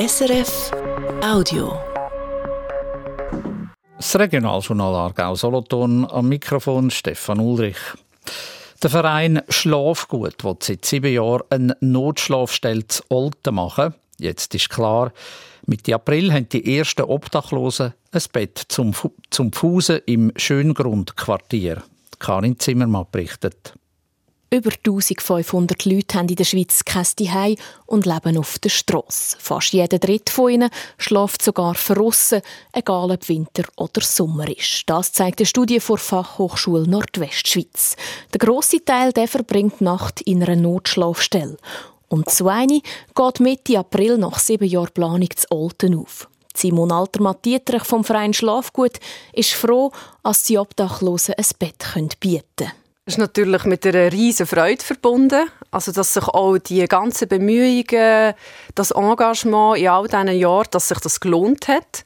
SRF Audio. Das Regionaljournal Aargau Solothurn am Mikrofon Stefan Ulrich. Der Verein Schlafgut will seit sieben Jahren eine Notschlafstelle zu Olten machen. Jetzt ist klar, Mitte April haben die ersten Obdachlosen ein Bett zum, zum Pfusen im Schöngrundquartier. Karin Zimmermann berichtet. Über 1500 Leute haben in der Schweiz kein Zuhause und leben auf der Strasse. Fast jeder dritte von ihnen schläft sogar verrissen, egal ob Winter oder Sommer ist. Das zeigt eine Studie vor Fachhochschule Nordwestschweiz. Der grosse Teil der verbringt Nacht in einer Notschlafstelle. Und so eine geht Mitte April nach sieben Jahren Planung zu Olten auf. Simon Altermatt-Dietrich vom Verein Schlafgut ist froh, dass sie Obdachlosen ein Bett bieten können. Ist natürlich mit einer riesen Freude verbunden. Also, dass sich auch die ganzen Bemühungen, das Engagement in all diesen Jahren, dass sich das gelohnt hat.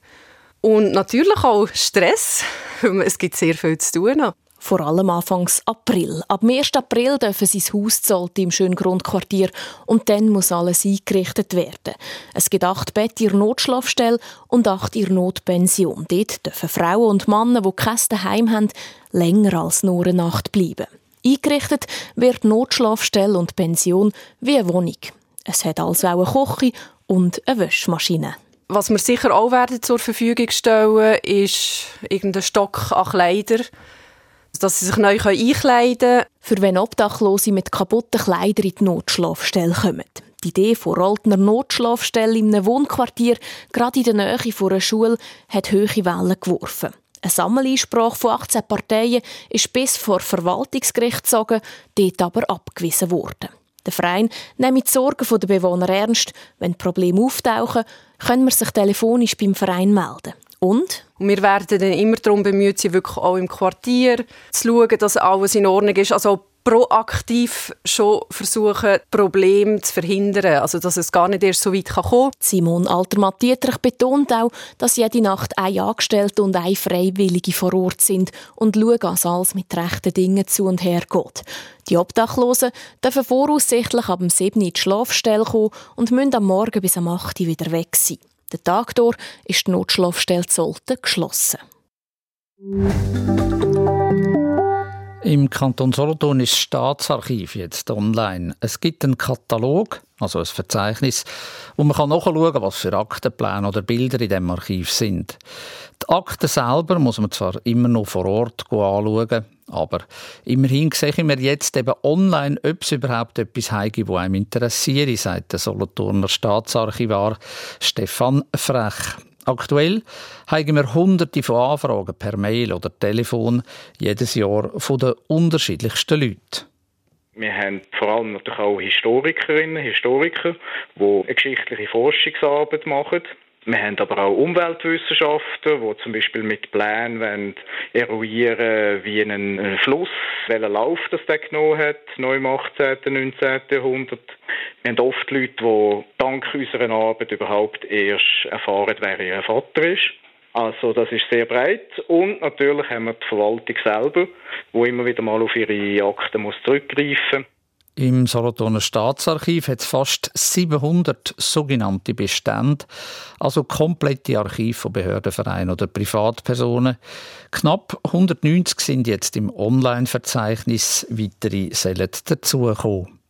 Und natürlich auch Stress, es gibt sehr viel zu tun. Vor allem Anfangs April. Ab 1. April dürfen sie das Haus zahlen im schönen Grundquartier und dann muss alles eingerichtet werden. Es gibt acht Betten in Notschlafstelle und acht in Notpension. Dort dürfen Frauen und Männer, die kein Heim haben, länger als nur eine Nacht bleiben. Eingerichtet wird Notschlafstelle und Pension wie eine Wohnung. Es hat also auch eine Küche und eine Wäschmaschine. Was wir sicher auch werden zur Verfügung stellen, ist irgendein Stock an Kleider dass sie sich neu einkleiden können. Für wenn Obdachlose mit kaputten Kleidern in die Notschlafstelle kommen. Die Idee von Roltner Notschlafstelle in einem Wohnquartier, gerade in der Nähe von einer Schule, hat hohe Wellen geworfen. Eine Sammeleinsprache von 18 Parteien ist bis vor Verwaltungsgericht gezogen, dort aber abgewiesen worden. Der Verein nimmt die Sorgen der Bewohner ernst. Wenn Probleme auftauchen, können wir sich telefonisch beim Verein melden. Und? wir werden dann immer darum bemüht sein, wirklich auch im Quartier zu schauen, dass alles in Ordnung ist. Also proaktiv schon versuchen, Probleme zu verhindern, also dass es gar nicht erst so weit kommen kann. Simon Altermatt-Dietrich betont auch, dass jede Nacht ein Angestellte und ein Freiwillige vor Ort sind und schauen, dass alles mit rechten Dingen zu und her geht. Die Obdachlosen dürfen voraussichtlich ab dem 7. in die Schlafstelle kommen und müssen am Morgen bis am 8. wieder weg sein. Der Tag durch ist die Notschlafstelle Zolten geschlossen. Im Kanton Solothurn ist das Staatsarchiv jetzt online. Es gibt einen Katalog, also ein Verzeichnis, wo man nachschauen kann, was für Aktenpläne oder Bilder in dem Archiv sind. Die Akten selber muss man zwar immer noch vor Ort anschauen, aber immerhin sehen wir jetzt eben online, ob es überhaupt etwas habe, das einem interessiert, sagt der Solothurner Staatsarchivar Stefan Frech. Aktuell haben wir hunderte von Anfragen per Mail oder Telefon jedes Jahr von den unterschiedlichsten Leuten. Wir haben vor allem natürlich auch Historikerinnen, Historiker, die eine geschichtliche Forschungsarbeit machen. Wir haben aber auch Umweltwissenschaftler, die zum Beispiel mit Plänen eruieren wie ein Fluss, welchen Lauf das der genommen hat, neu im 18., 19. Jahrhundert. Wir haben oft Leute, die dank unserer Arbeit überhaupt erst erfahren, wer ihr Vater ist. Also das ist sehr breit und natürlich haben wir die Verwaltung selber, wo immer wieder mal auf ihre Akten muss zurückgreifen muss. Im Solothurner Staatsarchiv hat es fast 700 sogenannte Bestände, also komplette Archive von Behördenvereinen oder Privatpersonen. Knapp 190 sind jetzt im Online-Verzeichnis, weitere sollen dazukommen.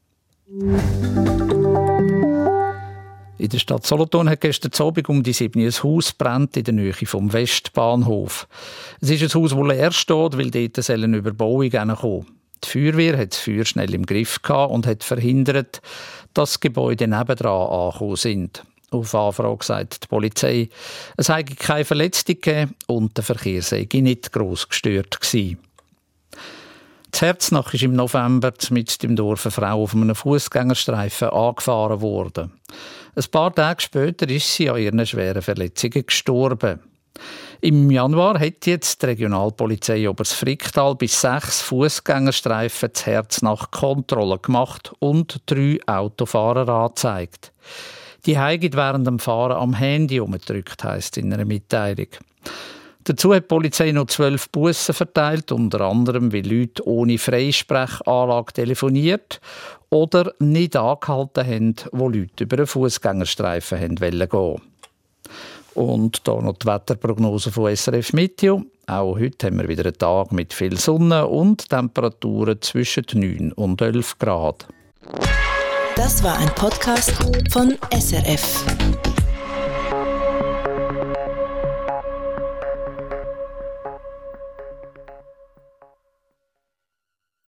In der Stadt Solothurn hat gestern Abend um die 7 ein Haus brennt in der Nähe vom Westbahnhof. Es ist ein Haus, das leer steht, weil dort eine Überbauung kommen die Feuerwehr hat das Feuer schnell im Griff gehabt und hat verhindert, dass das Gebäude nebendran angekommen sind. Auf Anfrage sagt die Polizei, es habe keine Verletzungen gegeben und der Verkehr sei nicht gross gestört gewesen. Das Herznach ist im November mit dem Dorf eine Frau auf einem Fußgängerstreifen angefahren worden. Ein paar Tage später ist sie an ihren schweren Verletzungen gestorben. Im Januar hat jetzt die Regionalpolizei Obersfricktal bis sechs Fußgängerstreifen das Herz nach Kontrolle gemacht und drei Autofahrer angezeigt. Die haben während dem Fahren am Handy umgedrückt, heisst in einer Mitteilung. Dazu hat die Polizei noch zwölf Bussen verteilt, unter anderem, weil Leute ohne Freisprechanlage telefoniert oder nicht angehalten haben, wo Leute über einen Fußgängerstreifen gehen wollten. Und hier noch die Wetterprognose von SRF Meteo. Auch heute haben wir wieder einen Tag mit viel Sonne und Temperaturen zwischen 9 und 11 Grad. Das war ein Podcast von SRF.